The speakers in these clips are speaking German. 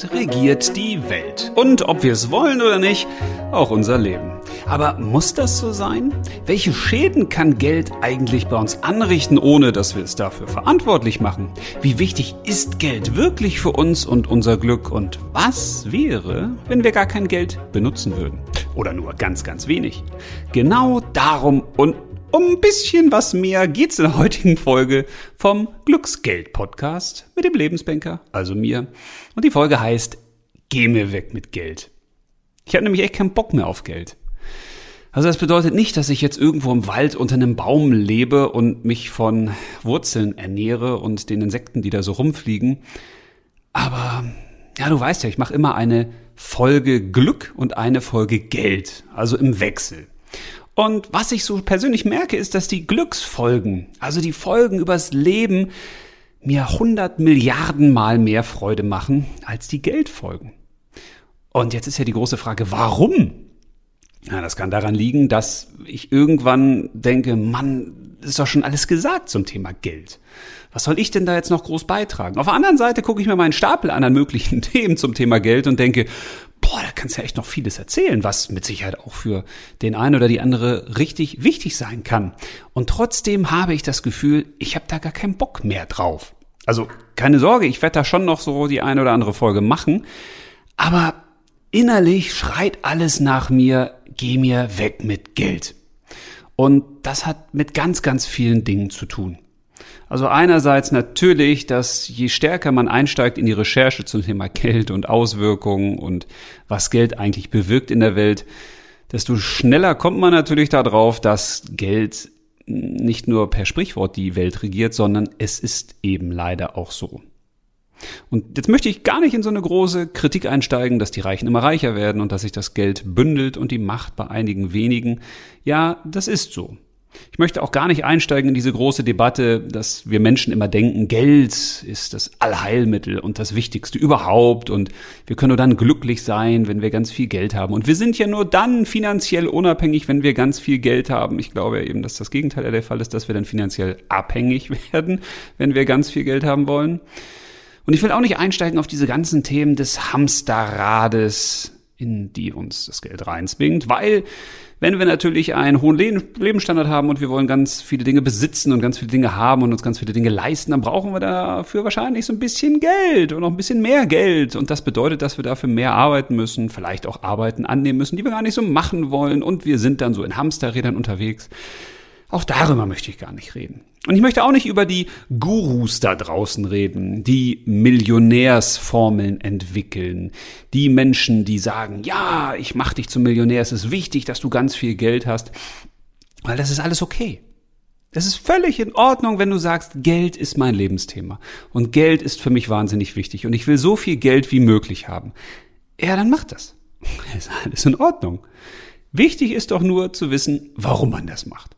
Geld regiert die Welt. Und ob wir es wollen oder nicht, auch unser Leben. Aber muss das so sein? Welche Schäden kann Geld eigentlich bei uns anrichten, ohne dass wir es dafür verantwortlich machen? Wie wichtig ist Geld wirklich für uns und unser Glück? Und was wäre, wenn wir gar kein Geld benutzen würden? Oder nur ganz, ganz wenig? Genau darum und um ein bisschen was mehr geht's in der heutigen Folge vom Glücksgeld-Podcast mit dem Lebensbanker, also mir. Und die Folge heißt Geh mir weg mit Geld. Ich habe nämlich echt keinen Bock mehr auf Geld. Also das bedeutet nicht, dass ich jetzt irgendwo im Wald unter einem Baum lebe und mich von Wurzeln ernähre und den Insekten, die da so rumfliegen. Aber ja, du weißt ja, ich mache immer eine Folge Glück und eine Folge Geld, also im Wechsel. Und was ich so persönlich merke, ist, dass die Glücksfolgen, also die Folgen übers Leben, mir 100 Milliarden Mal mehr Freude machen als die Geldfolgen. Und jetzt ist ja die große Frage, warum? Ja, das kann daran liegen, dass ich irgendwann denke, Mann, ist doch schon alles gesagt zum Thema Geld. Was soll ich denn da jetzt noch groß beitragen? Auf der anderen Seite gucke ich mir meinen Stapel an an möglichen Themen zum Thema Geld und denke, boah, da kannst du ja echt noch vieles erzählen, was mit Sicherheit auch für den einen oder die andere richtig wichtig sein kann. Und trotzdem habe ich das Gefühl, ich habe da gar keinen Bock mehr drauf. Also keine Sorge, ich werde da schon noch so die eine oder andere Folge machen, aber innerlich schreit alles nach mir, geh mir weg mit Geld. Und das hat mit ganz, ganz vielen Dingen zu tun. Also einerseits natürlich, dass je stärker man einsteigt in die Recherche zum Thema Geld und Auswirkungen und was Geld eigentlich bewirkt in der Welt, desto schneller kommt man natürlich darauf, dass Geld nicht nur per Sprichwort die Welt regiert, sondern es ist eben leider auch so. Und jetzt möchte ich gar nicht in so eine große Kritik einsteigen, dass die Reichen immer reicher werden und dass sich das Geld bündelt und die Macht bei einigen wenigen. Ja, das ist so. Ich möchte auch gar nicht einsteigen in diese große Debatte, dass wir Menschen immer denken, Geld ist das Allheilmittel und das Wichtigste überhaupt und wir können nur dann glücklich sein, wenn wir ganz viel Geld haben. Und wir sind ja nur dann finanziell unabhängig, wenn wir ganz viel Geld haben. Ich glaube eben, dass das Gegenteil der Fall ist, dass wir dann finanziell abhängig werden, wenn wir ganz viel Geld haben wollen. Und ich will auch nicht einsteigen auf diese ganzen Themen des Hamsterrades, in die uns das Geld reinzwingt, weil wenn wir natürlich einen hohen Lebensstandard haben und wir wollen ganz viele Dinge besitzen und ganz viele Dinge haben und uns ganz viele Dinge leisten, dann brauchen wir dafür wahrscheinlich so ein bisschen Geld und noch ein bisschen mehr Geld. Und das bedeutet, dass wir dafür mehr arbeiten müssen, vielleicht auch Arbeiten annehmen müssen, die wir gar nicht so machen wollen. Und wir sind dann so in Hamsterrädern unterwegs. Auch darüber möchte ich gar nicht reden. Und ich möchte auch nicht über die Gurus da draußen reden, die Millionärsformeln entwickeln, die Menschen, die sagen, ja, ich mach dich zum Millionär, es ist wichtig, dass du ganz viel Geld hast, weil das ist alles okay. Das ist völlig in Ordnung, wenn du sagst, Geld ist mein Lebensthema und Geld ist für mich wahnsinnig wichtig und ich will so viel Geld wie möglich haben. Ja, dann mach das. Das ist alles in Ordnung. Wichtig ist doch nur zu wissen, warum man das macht.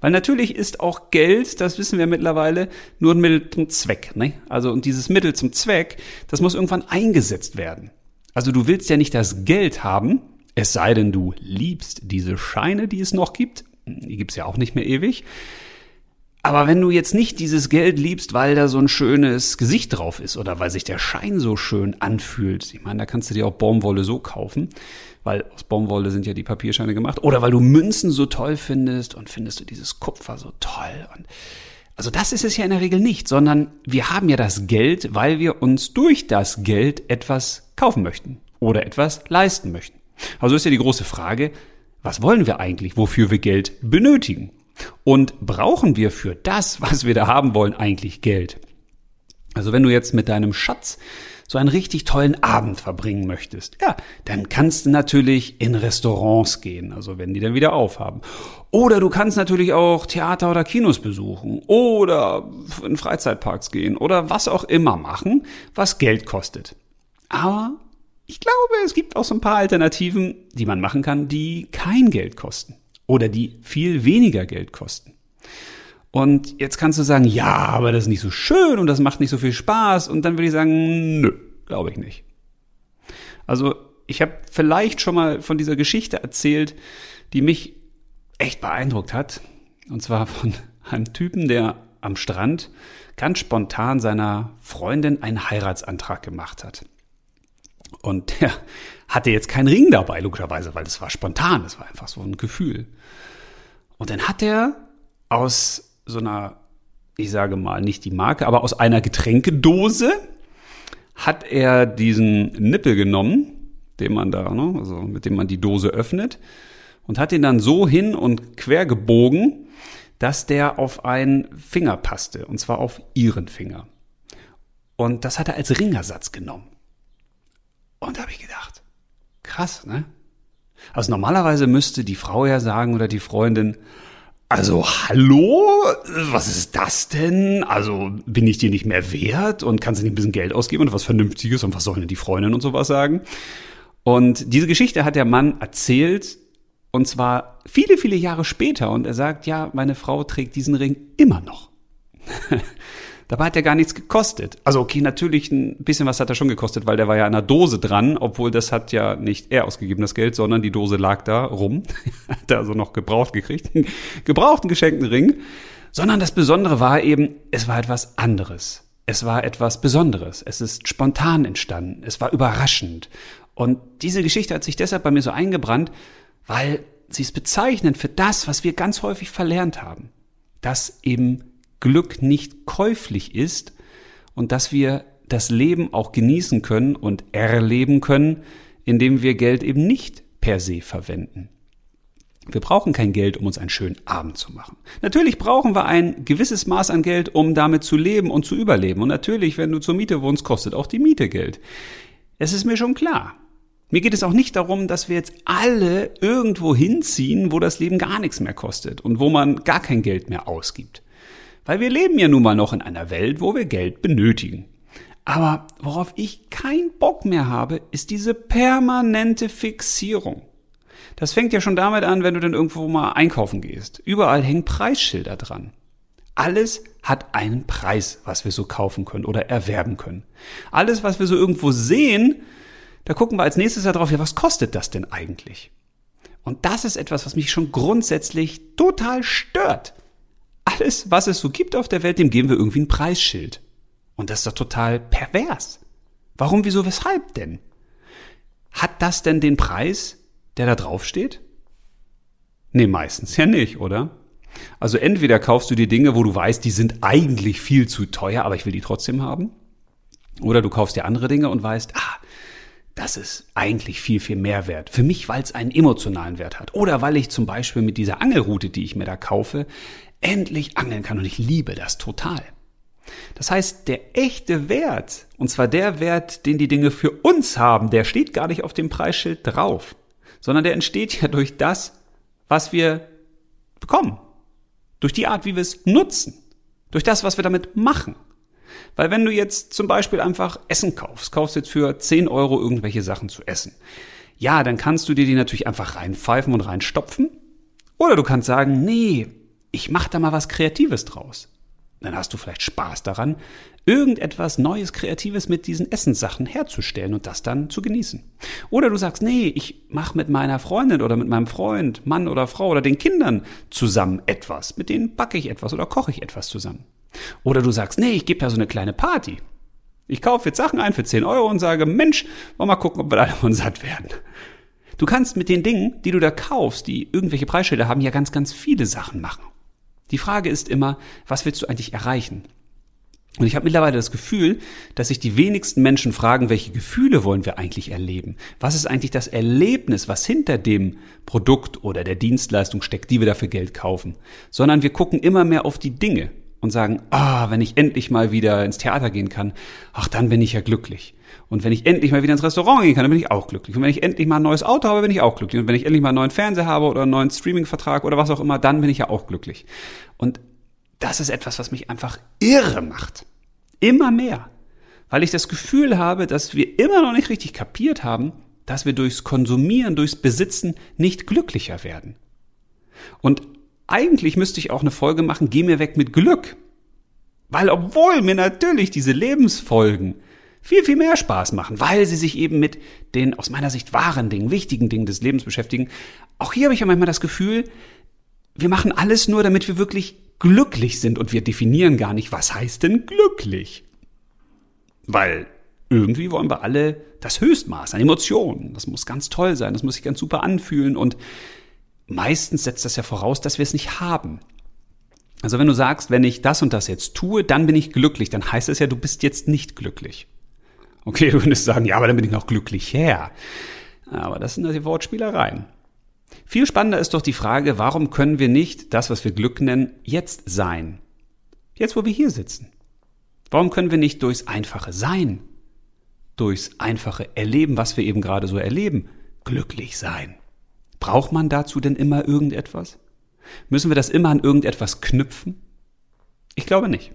Weil natürlich ist auch Geld, das wissen wir mittlerweile, nur ein Mittel zum Zweck. Ne? Also und dieses Mittel zum Zweck, das muss irgendwann eingesetzt werden. Also du willst ja nicht das Geld haben, es sei denn, du liebst diese Scheine, die es noch gibt. Die gibt's ja auch nicht mehr ewig. Aber wenn du jetzt nicht dieses Geld liebst, weil da so ein schönes Gesicht drauf ist oder weil sich der Schein so schön anfühlt, ich meine, da kannst du dir auch Baumwolle so kaufen, weil aus Baumwolle sind ja die Papierscheine gemacht, oder weil du Münzen so toll findest und findest du dieses Kupfer so toll und also das ist es ja in der Regel nicht, sondern wir haben ja das Geld, weil wir uns durch das Geld etwas kaufen möchten oder etwas leisten möchten. Also ist ja die große Frage, was wollen wir eigentlich, wofür wir Geld benötigen? Und brauchen wir für das, was wir da haben wollen, eigentlich Geld? Also wenn du jetzt mit deinem Schatz so einen richtig tollen Abend verbringen möchtest, ja, dann kannst du natürlich in Restaurants gehen, also wenn die dann wieder aufhaben. Oder du kannst natürlich auch Theater oder Kinos besuchen oder in Freizeitparks gehen oder was auch immer machen, was Geld kostet. Aber ich glaube, es gibt auch so ein paar Alternativen, die man machen kann, die kein Geld kosten oder die viel weniger Geld kosten. Und jetzt kannst du sagen, ja, aber das ist nicht so schön und das macht nicht so viel Spaß. Und dann würde ich sagen, nö, glaube ich nicht. Also ich habe vielleicht schon mal von dieser Geschichte erzählt, die mich echt beeindruckt hat. Und zwar von einem Typen, der am Strand ganz spontan seiner Freundin einen Heiratsantrag gemacht hat. Und der hatte jetzt keinen Ring dabei, logischerweise, weil das war spontan, das war einfach so ein Gefühl. Und dann hat er aus so einer, ich sage mal, nicht die Marke, aber aus einer Getränkedose hat er diesen Nippel genommen, den man da, ne, also mit dem man die Dose öffnet, und hat ihn dann so hin und quer gebogen, dass der auf einen Finger passte, und zwar auf ihren Finger. Und das hat er als Ringersatz genommen. Und da habe ich gedacht, krass, ne? Also normalerweise müsste die Frau ja sagen oder die Freundin, also hallo, was ist das denn? Also bin ich dir nicht mehr wert und kannst du nicht ein bisschen Geld ausgeben und was Vernünftiges und was sollen denn die Freundin und sowas sagen? Und diese Geschichte hat der Mann erzählt und zwar viele, viele Jahre später und er sagt, ja, meine Frau trägt diesen Ring immer noch. Dabei hat er gar nichts gekostet. Also okay, natürlich ein bisschen was hat er schon gekostet, weil der war ja an einer Dose dran, obwohl das hat ja nicht er ausgegeben, das Geld, sondern die Dose lag da rum. hat er also noch gebraucht gekriegt. gebrauchten geschenkten Ring. Sondern das Besondere war eben, es war etwas anderes. Es war etwas Besonderes. Es ist spontan entstanden. Es war überraschend. Und diese Geschichte hat sich deshalb bei mir so eingebrannt, weil sie es bezeichnet für das, was wir ganz häufig verlernt haben. Dass eben Glück nicht käuflich ist und dass wir das Leben auch genießen können und erleben können, indem wir Geld eben nicht per se verwenden. Wir brauchen kein Geld, um uns einen schönen Abend zu machen. Natürlich brauchen wir ein gewisses Maß an Geld, um damit zu leben und zu überleben. Und natürlich, wenn du zur Miete wohnst, kostet auch die Miete Geld. Es ist mir schon klar. Mir geht es auch nicht darum, dass wir jetzt alle irgendwo hinziehen, wo das Leben gar nichts mehr kostet und wo man gar kein Geld mehr ausgibt. Weil wir leben ja nun mal noch in einer Welt, wo wir Geld benötigen. Aber worauf ich keinen Bock mehr habe, ist diese permanente Fixierung. Das fängt ja schon damit an, wenn du dann irgendwo mal einkaufen gehst. Überall hängen Preisschilder dran. Alles hat einen Preis, was wir so kaufen können oder erwerben können. Alles, was wir so irgendwo sehen, da gucken wir als nächstes darauf, ja, was kostet das denn eigentlich? Und das ist etwas, was mich schon grundsätzlich total stört alles, was es so gibt auf der Welt, dem geben wir irgendwie ein Preisschild. Und das ist doch total pervers. Warum, wieso, weshalb denn? Hat das denn den Preis, der da drauf steht? Nee, meistens ja nicht, oder? Also entweder kaufst du die Dinge, wo du weißt, die sind eigentlich viel zu teuer, aber ich will die trotzdem haben. Oder du kaufst dir andere Dinge und weißt, ah, das ist eigentlich viel, viel mehr wert. Für mich, weil es einen emotionalen Wert hat. Oder weil ich zum Beispiel mit dieser Angelroute, die ich mir da kaufe, endlich angeln kann und ich liebe das total. Das heißt, der echte Wert, und zwar der Wert, den die Dinge für uns haben, der steht gar nicht auf dem Preisschild drauf, sondern der entsteht ja durch das, was wir bekommen. Durch die Art, wie wir es nutzen. Durch das, was wir damit machen. Weil wenn du jetzt zum Beispiel einfach Essen kaufst, kaufst jetzt für 10 Euro irgendwelche Sachen zu essen. Ja, dann kannst du dir die natürlich einfach reinpfeifen und reinstopfen. Oder du kannst sagen, nee, ich mache da mal was Kreatives draus. Dann hast du vielleicht Spaß daran, irgendetwas Neues, Kreatives mit diesen Essenssachen herzustellen und das dann zu genießen. Oder du sagst, nee, ich mache mit meiner Freundin oder mit meinem Freund, Mann oder Frau oder den Kindern zusammen etwas. Mit denen backe ich etwas oder koche ich etwas zusammen. Oder du sagst, nee, ich gebe da so eine kleine Party. Ich kaufe jetzt Sachen ein für 10 Euro und sage, Mensch, wollen wir mal gucken, ob wir alle von satt werden. Du kannst mit den Dingen, die du da kaufst, die irgendwelche Preisschilder haben, ja ganz, ganz viele Sachen machen. Die Frage ist immer, was willst du eigentlich erreichen? Und ich habe mittlerweile das Gefühl, dass sich die wenigsten Menschen fragen, welche Gefühle wollen wir eigentlich erleben? Was ist eigentlich das Erlebnis, was hinter dem Produkt oder der Dienstleistung steckt, die wir dafür Geld kaufen? Sondern wir gucken immer mehr auf die Dinge und sagen, ah, wenn ich endlich mal wieder ins Theater gehen kann, ach, dann bin ich ja glücklich. Und wenn ich endlich mal wieder ins Restaurant gehen kann, dann bin ich auch glücklich. Und wenn ich endlich mal ein neues Auto habe, bin ich auch glücklich. Und wenn ich endlich mal einen neuen Fernseher habe oder einen neuen Streaming-Vertrag oder was auch immer, dann bin ich ja auch glücklich. Und das ist etwas, was mich einfach irre macht. Immer mehr. Weil ich das Gefühl habe, dass wir immer noch nicht richtig kapiert haben, dass wir durchs Konsumieren, durchs Besitzen nicht glücklicher werden. Und eigentlich müsste ich auch eine Folge machen, geh mir weg mit Glück. Weil obwohl mir natürlich diese Lebensfolgen viel, viel mehr Spaß machen, weil sie sich eben mit den aus meiner Sicht wahren Dingen, wichtigen Dingen des Lebens beschäftigen. Auch hier habe ich ja manchmal das Gefühl, wir machen alles nur, damit wir wirklich glücklich sind und wir definieren gar nicht, was heißt denn glücklich. Weil irgendwie wollen wir alle das Höchstmaß an Emotionen. Das muss ganz toll sein, das muss sich ganz super anfühlen und meistens setzt das ja voraus, dass wir es nicht haben. Also wenn du sagst, wenn ich das und das jetzt tue, dann bin ich glücklich, dann heißt es ja, du bist jetzt nicht glücklich. Okay, du könntest sagen, ja, aber dann bin ich noch glücklich her. Aber das sind die Wortspielereien. Viel spannender ist doch die Frage, warum können wir nicht das, was wir Glück nennen, jetzt sein? Jetzt, wo wir hier sitzen. Warum können wir nicht durchs einfache Sein, durchs einfache Erleben, was wir eben gerade so erleben, glücklich sein? Braucht man dazu denn immer irgendetwas? Müssen wir das immer an irgendetwas knüpfen? Ich glaube nicht.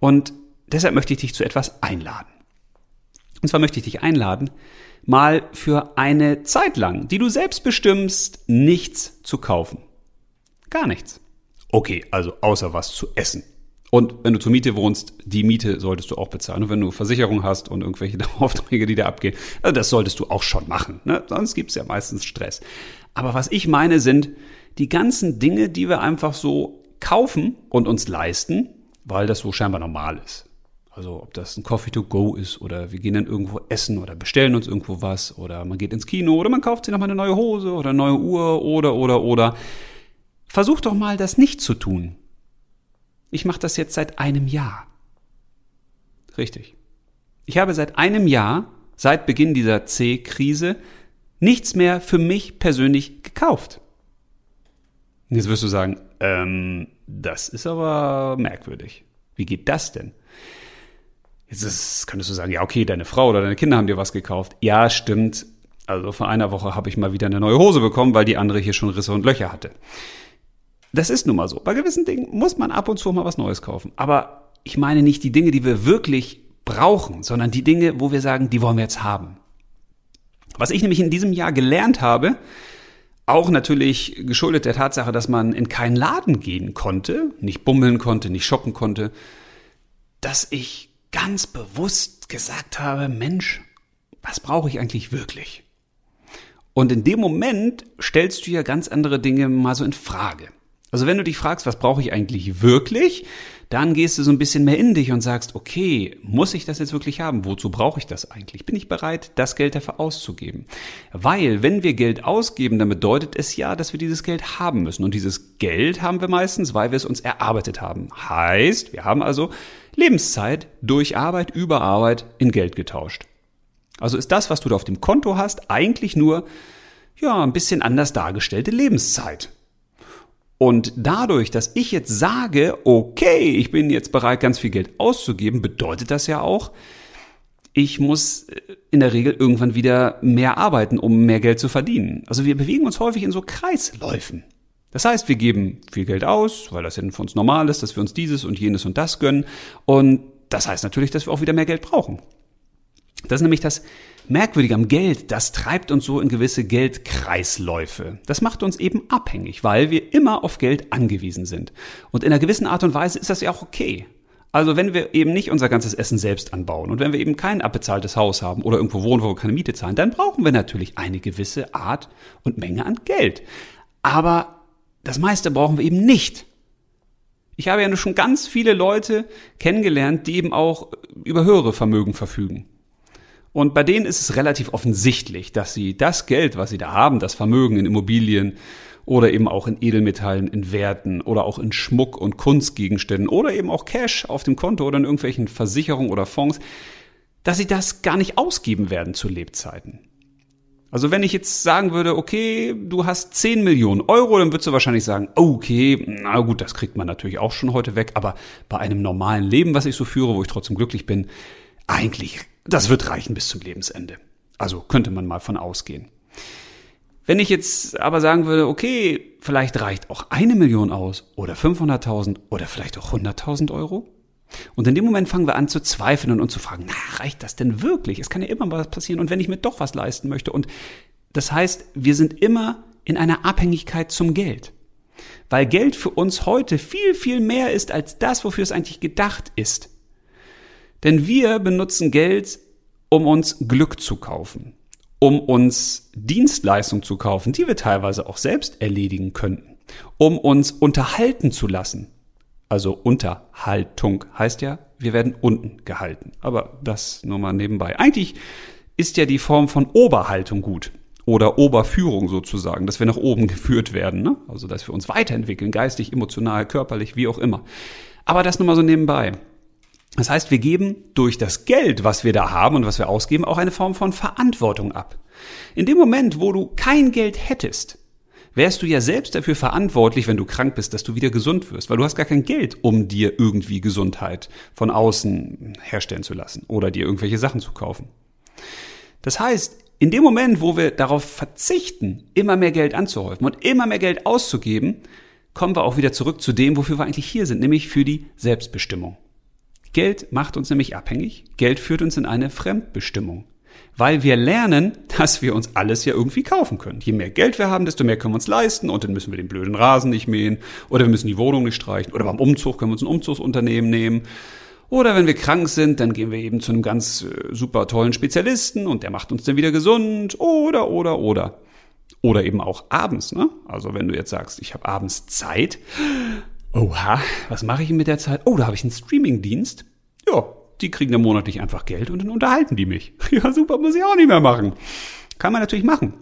Und deshalb möchte ich dich zu etwas einladen. Und zwar möchte ich dich einladen, mal für eine Zeit lang, die du selbst bestimmst, nichts zu kaufen. Gar nichts. Okay, also außer was zu essen. Und wenn du zur Miete wohnst, die Miete solltest du auch bezahlen. Und wenn du Versicherung hast und irgendwelche Aufträge, die da abgehen, also das solltest du auch schon machen. Ne? Sonst gibt's ja meistens Stress. Aber was ich meine sind die ganzen Dinge, die wir einfach so kaufen und uns leisten, weil das so scheinbar normal ist. Also ob das ein Coffee to go ist oder wir gehen dann irgendwo essen oder bestellen uns irgendwo was oder man geht ins Kino oder man kauft sich nochmal eine neue Hose oder eine neue Uhr oder oder oder. Versuch doch mal das nicht zu tun. Ich mache das jetzt seit einem Jahr. Richtig. Ich habe seit einem Jahr, seit Beginn dieser C-Krise, nichts mehr für mich persönlich gekauft. Jetzt wirst du sagen, ähm, das ist aber merkwürdig. Wie geht das denn? Jetzt ist, könntest du sagen, ja, okay, deine Frau oder deine Kinder haben dir was gekauft. Ja, stimmt. Also vor einer Woche habe ich mal wieder eine neue Hose bekommen, weil die andere hier schon Risse und Löcher hatte. Das ist nun mal so. Bei gewissen Dingen muss man ab und zu mal was Neues kaufen. Aber ich meine nicht die Dinge, die wir wirklich brauchen, sondern die Dinge, wo wir sagen, die wollen wir jetzt haben. Was ich nämlich in diesem Jahr gelernt habe, auch natürlich geschuldet der Tatsache, dass man in keinen Laden gehen konnte, nicht bummeln konnte, nicht shoppen konnte, dass ich ganz bewusst gesagt habe, Mensch, was brauche ich eigentlich wirklich? Und in dem Moment stellst du ja ganz andere Dinge mal so in Frage. Also wenn du dich fragst, was brauche ich eigentlich wirklich, dann gehst du so ein bisschen mehr in dich und sagst, okay, muss ich das jetzt wirklich haben? Wozu brauche ich das eigentlich? Bin ich bereit, das Geld dafür auszugeben? Weil, wenn wir Geld ausgeben, dann bedeutet es ja, dass wir dieses Geld haben müssen. Und dieses Geld haben wir meistens, weil wir es uns erarbeitet haben. Heißt, wir haben also Lebenszeit durch Arbeit, über Arbeit in Geld getauscht. Also ist das, was du da auf dem Konto hast, eigentlich nur, ja, ein bisschen anders dargestellte Lebenszeit. Und dadurch, dass ich jetzt sage, okay, ich bin jetzt bereit, ganz viel Geld auszugeben, bedeutet das ja auch, ich muss äh, in der Regel irgendwann wieder mehr arbeiten, um mehr Geld zu verdienen. Also wir bewegen uns häufig in so Kreisläufen. Das heißt, wir geben viel Geld aus, weil das ja für uns normal ist, dass wir uns dieses und jenes und das gönnen. Und das heißt natürlich, dass wir auch wieder mehr Geld brauchen. Das ist nämlich das Merkwürdige am Geld, das treibt uns so in gewisse Geldkreisläufe. Das macht uns eben abhängig, weil wir immer auf Geld angewiesen sind. Und in einer gewissen Art und Weise ist das ja auch okay. Also wenn wir eben nicht unser ganzes Essen selbst anbauen und wenn wir eben kein abbezahltes Haus haben oder irgendwo wohnen, wo wir keine Miete zahlen, dann brauchen wir natürlich eine gewisse Art und Menge an Geld. Aber das meiste brauchen wir eben nicht. Ich habe ja nur schon ganz viele Leute kennengelernt, die eben auch über höhere Vermögen verfügen. Und bei denen ist es relativ offensichtlich, dass sie das Geld, was sie da haben, das Vermögen in Immobilien oder eben auch in Edelmetallen, in Werten oder auch in Schmuck und Kunstgegenständen oder eben auch Cash auf dem Konto oder in irgendwelchen Versicherungen oder Fonds, dass sie das gar nicht ausgeben werden zu Lebzeiten. Also wenn ich jetzt sagen würde, okay, du hast 10 Millionen Euro, dann würdest du wahrscheinlich sagen, okay, na gut, das kriegt man natürlich auch schon heute weg, aber bei einem normalen Leben, was ich so führe, wo ich trotzdem glücklich bin, eigentlich das wird reichen bis zum Lebensende. Also könnte man mal von ausgehen. Wenn ich jetzt aber sagen würde, okay, vielleicht reicht auch eine Million aus oder 500.000 oder vielleicht auch 100.000 Euro. Und in dem Moment fangen wir an zu zweifeln und zu fragen, na, reicht das denn wirklich? Es kann ja immer was passieren. Und wenn ich mir doch was leisten möchte. Und das heißt, wir sind immer in einer Abhängigkeit zum Geld. Weil Geld für uns heute viel, viel mehr ist als das, wofür es eigentlich gedacht ist. Denn wir benutzen Geld, um uns Glück zu kaufen, um uns Dienstleistungen zu kaufen, die wir teilweise auch selbst erledigen könnten, um uns unterhalten zu lassen. Also Unterhaltung heißt ja, wir werden unten gehalten. Aber das nur mal nebenbei. Eigentlich ist ja die Form von Oberhaltung gut oder Oberführung sozusagen, dass wir nach oben geführt werden, ne? also dass wir uns weiterentwickeln, geistig, emotional, körperlich, wie auch immer. Aber das nur mal so nebenbei. Das heißt, wir geben durch das Geld, was wir da haben und was wir ausgeben, auch eine Form von Verantwortung ab. In dem Moment, wo du kein Geld hättest, wärst du ja selbst dafür verantwortlich, wenn du krank bist, dass du wieder gesund wirst, weil du hast gar kein Geld, um dir irgendwie Gesundheit von außen herstellen zu lassen oder dir irgendwelche Sachen zu kaufen. Das heißt, in dem Moment, wo wir darauf verzichten, immer mehr Geld anzuhäufen und immer mehr Geld auszugeben, kommen wir auch wieder zurück zu dem, wofür wir eigentlich hier sind, nämlich für die Selbstbestimmung. Geld macht uns nämlich abhängig. Geld führt uns in eine Fremdbestimmung. Weil wir lernen, dass wir uns alles ja irgendwie kaufen können. Je mehr Geld wir haben, desto mehr können wir uns leisten und dann müssen wir den blöden Rasen nicht mähen oder wir müssen die Wohnung nicht streichen oder beim Umzug können wir uns ein Umzugsunternehmen nehmen. Oder wenn wir krank sind, dann gehen wir eben zu einem ganz äh, super tollen Spezialisten und der macht uns dann wieder gesund. Oder, oder, oder. Oder eben auch abends, ne? Also wenn du jetzt sagst, ich habe abends Zeit, Oha, was mache ich mit der Zeit? Oh, da habe ich einen Streamingdienst. Ja, die kriegen dann monatlich einfach Geld und dann unterhalten die mich. Ja, super, muss ich auch nicht mehr machen. Kann man natürlich machen.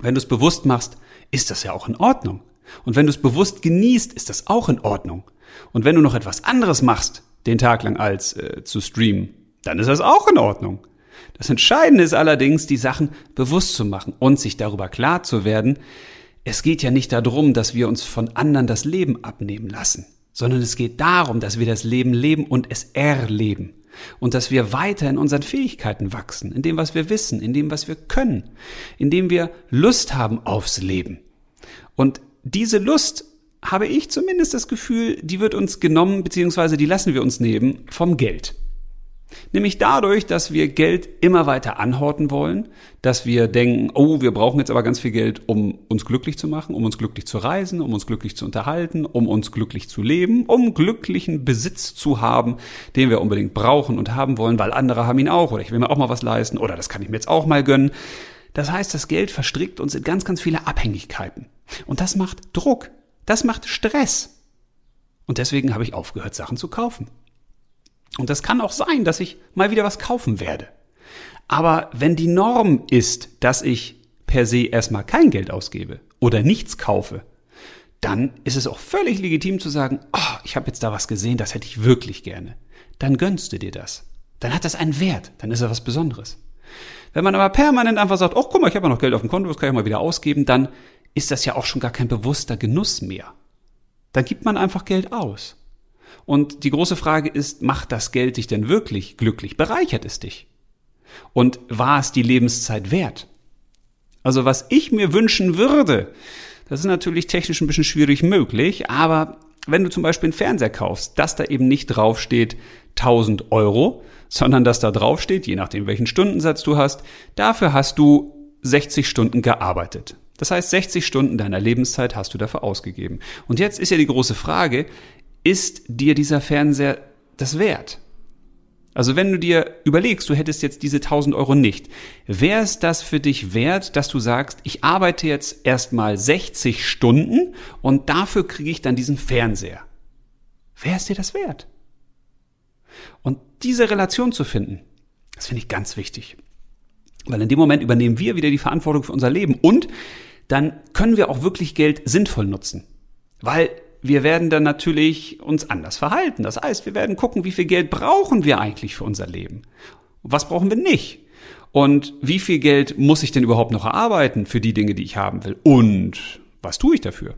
Wenn du es bewusst machst, ist das ja auch in Ordnung. Und wenn du es bewusst genießt, ist das auch in Ordnung. Und wenn du noch etwas anderes machst, den Tag lang als äh, zu streamen, dann ist das auch in Ordnung. Das Entscheidende ist allerdings, die Sachen bewusst zu machen und sich darüber klar zu werden, es geht ja nicht darum, dass wir uns von anderen das Leben abnehmen lassen, sondern es geht darum, dass wir das Leben leben und es erleben. Und dass wir weiter in unseren Fähigkeiten wachsen, in dem, was wir wissen, in dem, was wir können, in dem wir Lust haben aufs Leben. Und diese Lust habe ich zumindest das Gefühl, die wird uns genommen, beziehungsweise die lassen wir uns nehmen vom Geld. Nämlich dadurch, dass wir Geld immer weiter anhorten wollen, dass wir denken, oh, wir brauchen jetzt aber ganz viel Geld, um uns glücklich zu machen, um uns glücklich zu reisen, um uns glücklich zu unterhalten, um uns glücklich zu leben, um glücklichen Besitz zu haben, den wir unbedingt brauchen und haben wollen, weil andere haben ihn auch oder ich will mir auch mal was leisten oder das kann ich mir jetzt auch mal gönnen. Das heißt, das Geld verstrickt uns in ganz, ganz viele Abhängigkeiten. Und das macht Druck. Das macht Stress. Und deswegen habe ich aufgehört, Sachen zu kaufen. Und das kann auch sein, dass ich mal wieder was kaufen werde. Aber wenn die Norm ist, dass ich per se erstmal kein Geld ausgebe oder nichts kaufe, dann ist es auch völlig legitim zu sagen, oh, ich habe jetzt da was gesehen, das hätte ich wirklich gerne. Dann gönnst du dir das. Dann hat das einen Wert, dann ist er was Besonderes. Wenn man aber permanent einfach sagt, oh, guck mal, ich habe ja noch Geld auf dem Konto, das kann ich mal wieder ausgeben, dann ist das ja auch schon gar kein bewusster Genuss mehr. Dann gibt man einfach Geld aus. Und die große Frage ist, macht das Geld dich denn wirklich glücklich? Bereichert es dich? Und war es die Lebenszeit wert? Also was ich mir wünschen würde, das ist natürlich technisch ein bisschen schwierig möglich, aber wenn du zum Beispiel einen Fernseher kaufst, dass da eben nicht draufsteht 1000 Euro, sondern dass da draufsteht, je nachdem welchen Stundensatz du hast, dafür hast du 60 Stunden gearbeitet. Das heißt, 60 Stunden deiner Lebenszeit hast du dafür ausgegeben. Und jetzt ist ja die große Frage, ist dir dieser Fernseher das wert? Also wenn du dir überlegst, du hättest jetzt diese 1000 Euro nicht, wäre es das für dich wert, dass du sagst, ich arbeite jetzt erstmal 60 Stunden und dafür kriege ich dann diesen Fernseher? Wäre es dir das wert? Und diese Relation zu finden, das finde ich ganz wichtig. Weil in dem Moment übernehmen wir wieder die Verantwortung für unser Leben und dann können wir auch wirklich Geld sinnvoll nutzen. Weil wir werden dann natürlich uns anders verhalten. Das heißt, wir werden gucken, wie viel Geld brauchen wir eigentlich für unser Leben? Was brauchen wir nicht? Und wie viel Geld muss ich denn überhaupt noch erarbeiten für die Dinge, die ich haben will? Und was tue ich dafür?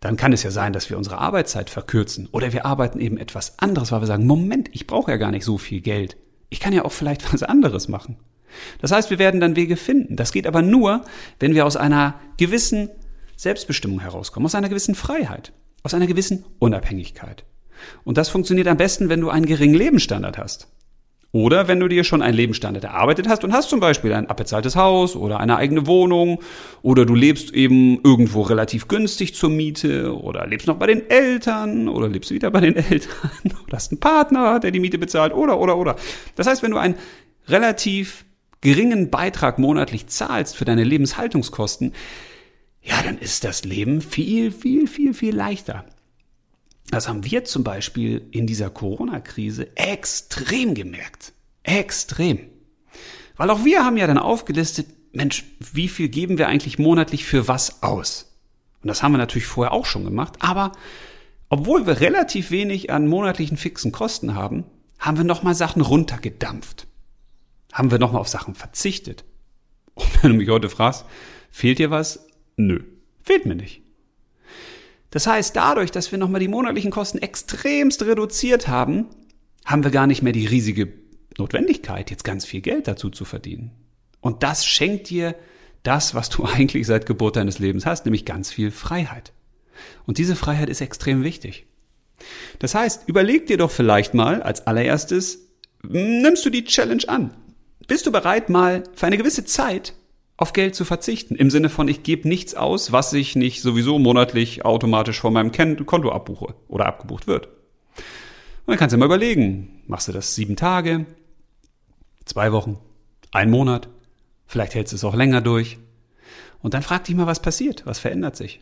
Dann kann es ja sein, dass wir unsere Arbeitszeit verkürzen oder wir arbeiten eben etwas anderes, weil wir sagen, Moment, ich brauche ja gar nicht so viel Geld. Ich kann ja auch vielleicht was anderes machen. Das heißt, wir werden dann Wege finden. Das geht aber nur, wenn wir aus einer gewissen Selbstbestimmung herauskommen, aus einer gewissen Freiheit, aus einer gewissen Unabhängigkeit. Und das funktioniert am besten, wenn du einen geringen Lebensstandard hast. Oder wenn du dir schon einen Lebensstandard erarbeitet hast und hast zum Beispiel ein abbezahltes Haus oder eine eigene Wohnung oder du lebst eben irgendwo relativ günstig zur Miete oder lebst noch bei den Eltern oder lebst wieder bei den Eltern oder hast einen Partner, der die Miete bezahlt oder, oder, oder. Das heißt, wenn du einen relativ geringen Beitrag monatlich zahlst für deine Lebenshaltungskosten, ja, dann ist das Leben viel, viel, viel, viel leichter. Das haben wir zum Beispiel in dieser Corona-Krise extrem gemerkt. Extrem. Weil auch wir haben ja dann aufgelistet, Mensch, wie viel geben wir eigentlich monatlich für was aus? Und das haben wir natürlich vorher auch schon gemacht, aber obwohl wir relativ wenig an monatlichen fixen Kosten haben, haben wir nochmal Sachen runtergedampft. Haben wir nochmal auf Sachen verzichtet. Und wenn du mich heute fragst, fehlt dir was? Nö, fehlt mir nicht. Das heißt, dadurch, dass wir nochmal die monatlichen Kosten extremst reduziert haben, haben wir gar nicht mehr die riesige Notwendigkeit, jetzt ganz viel Geld dazu zu verdienen. Und das schenkt dir das, was du eigentlich seit Geburt deines Lebens hast, nämlich ganz viel Freiheit. Und diese Freiheit ist extrem wichtig. Das heißt, überleg dir doch vielleicht mal als allererstes, nimmst du die Challenge an? Bist du bereit, mal für eine gewisse Zeit auf Geld zu verzichten? Im Sinne von, ich gebe nichts aus, was ich nicht sowieso monatlich automatisch von meinem Konto abbuche oder abgebucht wird. Und dann kannst du mal überlegen, machst du das sieben Tage, zwei Wochen, ein Monat, vielleicht hältst du es auch länger durch. Und dann frag dich mal, was passiert, was verändert sich.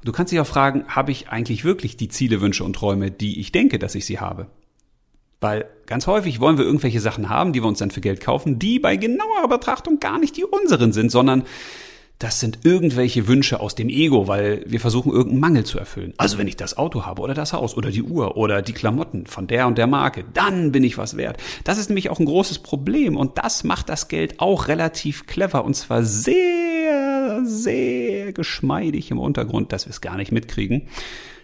Und du kannst dich auch fragen, habe ich eigentlich wirklich die Ziele, Wünsche und Träume, die ich denke, dass ich sie habe? Weil ganz häufig wollen wir irgendwelche Sachen haben, die wir uns dann für Geld kaufen, die bei genauerer Betrachtung gar nicht die unseren sind, sondern das sind irgendwelche Wünsche aus dem Ego, weil wir versuchen, irgendeinen Mangel zu erfüllen. Also wenn ich das Auto habe oder das Haus oder die Uhr oder die Klamotten von der und der Marke, dann bin ich was wert. Das ist nämlich auch ein großes Problem und das macht das Geld auch relativ clever und zwar sehr, sehr geschmeidig im Untergrund, dass wir es gar nicht mitkriegen.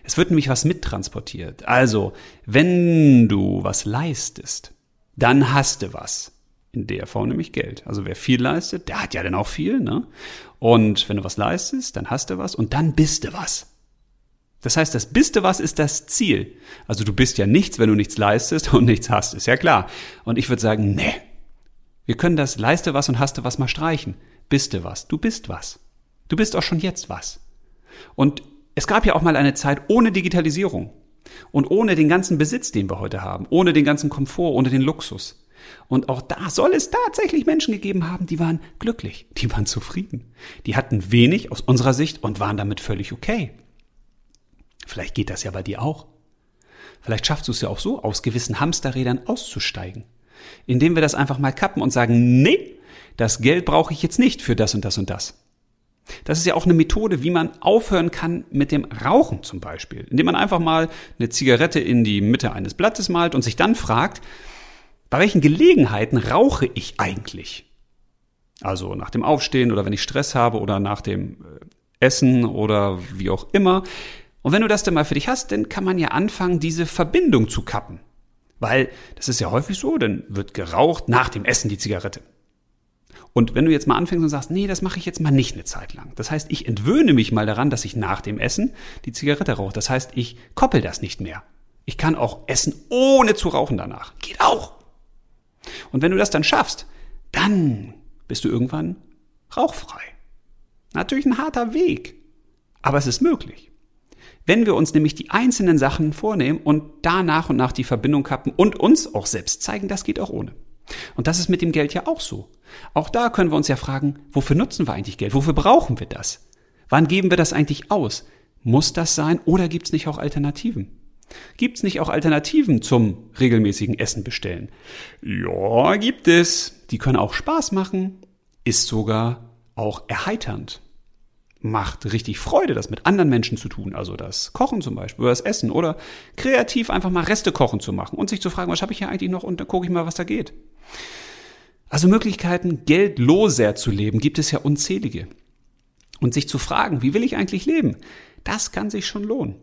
Es wird nämlich was mittransportiert. Also, wenn du was leistest, dann hast du was. In der Form nämlich Geld. Also wer viel leistet, der hat ja dann auch viel, ne? Und wenn du was leistest, dann hast du was und dann bist du was. Das heißt, das bist du was ist das Ziel. Also du bist ja nichts, wenn du nichts leistest und nichts hast, ist ja klar. Und ich würde sagen, nee. Wir können das leiste was und hast du was mal streichen. Bist du was? Du bist was. Du bist auch schon jetzt was. Und es gab ja auch mal eine Zeit ohne Digitalisierung und ohne den ganzen Besitz, den wir heute haben, ohne den ganzen Komfort, ohne den Luxus. Und auch da soll es tatsächlich Menschen gegeben haben, die waren glücklich, die waren zufrieden. Die hatten wenig aus unserer Sicht und waren damit völlig okay. Vielleicht geht das ja bei dir auch. Vielleicht schaffst du es ja auch so, aus gewissen Hamsterrädern auszusteigen. Indem wir das einfach mal kappen und sagen, nee, das Geld brauche ich jetzt nicht für das und das und das. Das ist ja auch eine Methode, wie man aufhören kann mit dem Rauchen zum Beispiel. Indem man einfach mal eine Zigarette in die Mitte eines Blattes malt und sich dann fragt, bei welchen Gelegenheiten rauche ich eigentlich? Also nach dem Aufstehen oder wenn ich Stress habe oder nach dem äh, Essen oder wie auch immer. Und wenn du das dann mal für dich hast, dann kann man ja anfangen, diese Verbindung zu kappen. Weil das ist ja häufig so, dann wird geraucht nach dem Essen die Zigarette. Und wenn du jetzt mal anfängst und sagst, nee, das mache ich jetzt mal nicht eine Zeit lang. Das heißt, ich entwöhne mich mal daran, dass ich nach dem Essen die Zigarette rauche. Das heißt, ich koppel das nicht mehr. Ich kann auch essen, ohne zu rauchen danach. Geht auch. Und wenn du das dann schaffst, dann bist du irgendwann rauchfrei. Natürlich ein harter Weg, aber es ist möglich. Wenn wir uns nämlich die einzelnen Sachen vornehmen und da nach und nach die Verbindung kappen und uns auch selbst zeigen, das geht auch ohne. Und das ist mit dem Geld ja auch so. Auch da können wir uns ja fragen, wofür nutzen wir eigentlich Geld? Wofür brauchen wir das? Wann geben wir das eigentlich aus? Muss das sein oder gibt es nicht auch Alternativen? Gibt es nicht auch Alternativen zum regelmäßigen Essen bestellen? Ja, gibt es. Die können auch Spaß machen, ist sogar auch erheiternd. Macht richtig Freude, das mit anderen Menschen zu tun, also das Kochen zum Beispiel oder das Essen oder kreativ einfach mal Reste kochen zu machen und sich zu fragen, was habe ich hier eigentlich noch und dann gucke ich mal, was da geht. Also Möglichkeiten, geldloser zu leben, gibt es ja unzählige. Und sich zu fragen, wie will ich eigentlich leben, das kann sich schon lohnen.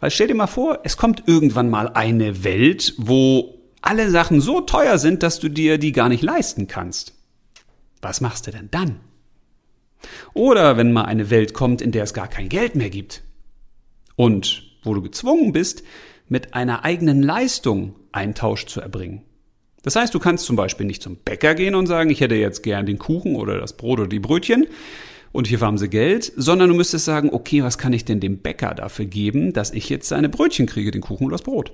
Weil stell dir mal vor, es kommt irgendwann mal eine Welt, wo alle Sachen so teuer sind, dass du dir die gar nicht leisten kannst. Was machst du denn dann? Oder wenn mal eine Welt kommt, in der es gar kein Geld mehr gibt und wo du gezwungen bist, mit einer eigenen Leistung einen Tausch zu erbringen. Das heißt, du kannst zum Beispiel nicht zum Bäcker gehen und sagen, ich hätte jetzt gern den Kuchen oder das Brot oder die Brötchen, und hier haben sie Geld, sondern du müsstest sagen, okay, was kann ich denn dem Bäcker dafür geben, dass ich jetzt seine Brötchen kriege, den Kuchen oder das Brot?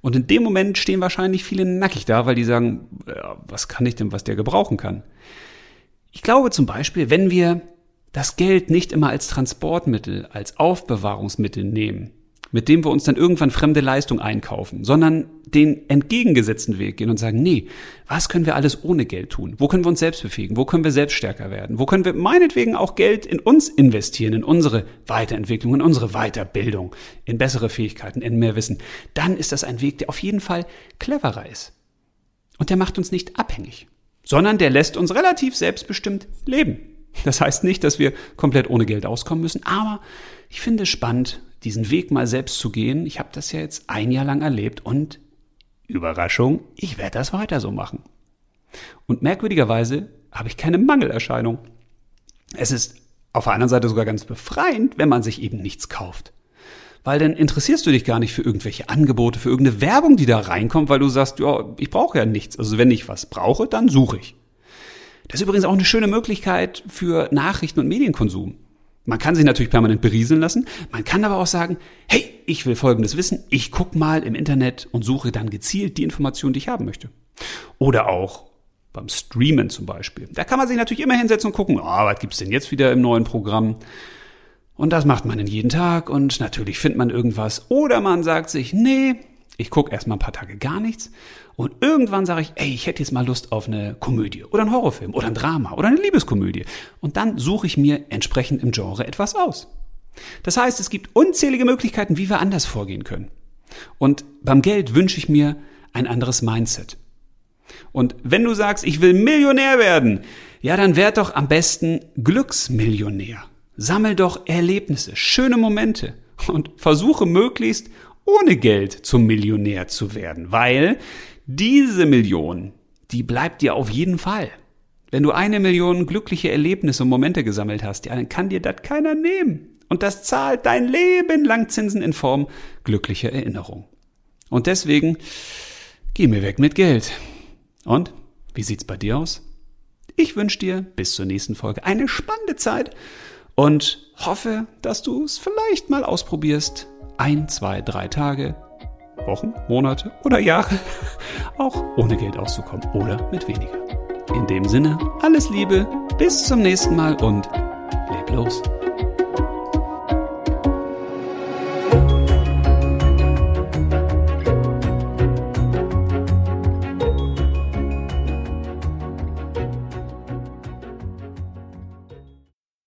Und in dem Moment stehen wahrscheinlich viele nackig da, weil die sagen, ja, was kann ich denn, was der gebrauchen kann? Ich glaube zum Beispiel, wenn wir das Geld nicht immer als Transportmittel, als Aufbewahrungsmittel nehmen, mit dem wir uns dann irgendwann fremde Leistung einkaufen, sondern den entgegengesetzten Weg gehen und sagen, nee, was können wir alles ohne Geld tun? Wo können wir uns selbst befähigen? Wo können wir selbst stärker werden? Wo können wir meinetwegen auch Geld in uns investieren, in unsere Weiterentwicklung, in unsere Weiterbildung, in bessere Fähigkeiten, in mehr Wissen? Dann ist das ein Weg, der auf jeden Fall cleverer ist. Und der macht uns nicht abhängig, sondern der lässt uns relativ selbstbestimmt leben. Das heißt nicht, dass wir komplett ohne Geld auskommen müssen, aber ich finde es spannend, diesen Weg mal selbst zu gehen. Ich habe das ja jetzt ein Jahr lang erlebt und Überraschung, ich werde das weiter so machen. Und merkwürdigerweise habe ich keine Mangelerscheinung. Es ist auf der anderen Seite sogar ganz befreiend, wenn man sich eben nichts kauft. Weil dann interessierst du dich gar nicht für irgendwelche Angebote, für irgendeine Werbung, die da reinkommt, weil du sagst, ja, ich brauche ja nichts. Also wenn ich was brauche, dann suche ich. Das ist übrigens auch eine schöne Möglichkeit für Nachrichten und Medienkonsum. Man kann sich natürlich permanent berieseln lassen. Man kann aber auch sagen, hey, ich will Folgendes wissen. Ich guck mal im Internet und suche dann gezielt die Informationen, die ich haben möchte. Oder auch beim Streamen zum Beispiel. Da kann man sich natürlich immer hinsetzen und gucken, oh, was gibt's denn jetzt wieder im neuen Programm? Und das macht man dann jeden Tag und natürlich findet man irgendwas. Oder man sagt sich, nee, ich gucke erstmal ein paar Tage gar nichts und irgendwann sage ich, ey, ich hätte jetzt mal Lust auf eine Komödie oder einen Horrorfilm oder ein Drama oder eine Liebeskomödie. Und dann suche ich mir entsprechend im Genre etwas aus. Das heißt, es gibt unzählige Möglichkeiten, wie wir anders vorgehen können. Und beim Geld wünsche ich mir ein anderes Mindset. Und wenn du sagst, ich will Millionär werden, ja, dann werd doch am besten Glücksmillionär. Sammel doch Erlebnisse, schöne Momente und versuche möglichst ohne Geld zum Millionär zu werden, weil diese Million, die bleibt dir auf jeden Fall. Wenn du eine Million glückliche Erlebnisse und Momente gesammelt hast, ja, dann kann dir das keiner nehmen. Und das zahlt dein Leben lang Zinsen in Form glücklicher Erinnerung. Und deswegen, geh mir weg mit Geld. Und, wie sieht's bei dir aus? Ich wünsche dir bis zur nächsten Folge eine spannende Zeit und hoffe, dass du es vielleicht mal ausprobierst, ein, zwei, drei Tage, Wochen, Monate oder Jahre auch ohne Geld auszukommen oder mit weniger. In dem Sinne, alles Liebe, bis zum nächsten Mal und leb los.